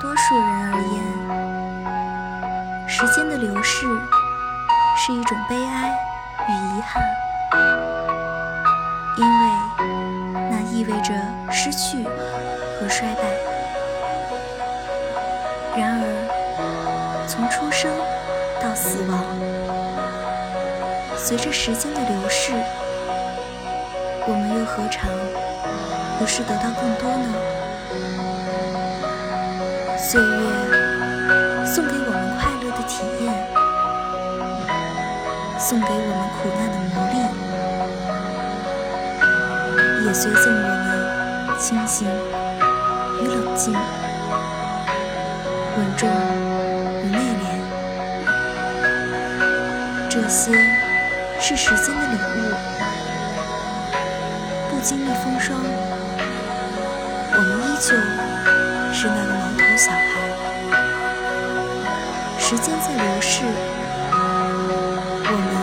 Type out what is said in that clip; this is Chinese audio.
多数人而言，时间的流逝是一种悲哀与遗憾，因为那意味着失去和衰败。然而，从出生到死亡，随着时间的流逝，我们又何尝不是得到更多呢？岁月送给我们快乐的体验，送给我们苦难的磨砺，也随赠我们清醒与冷静，稳重与内敛。这些是时间的礼物，不经历风霜，我们依旧是那个毛头小孩。时间在流逝，我们。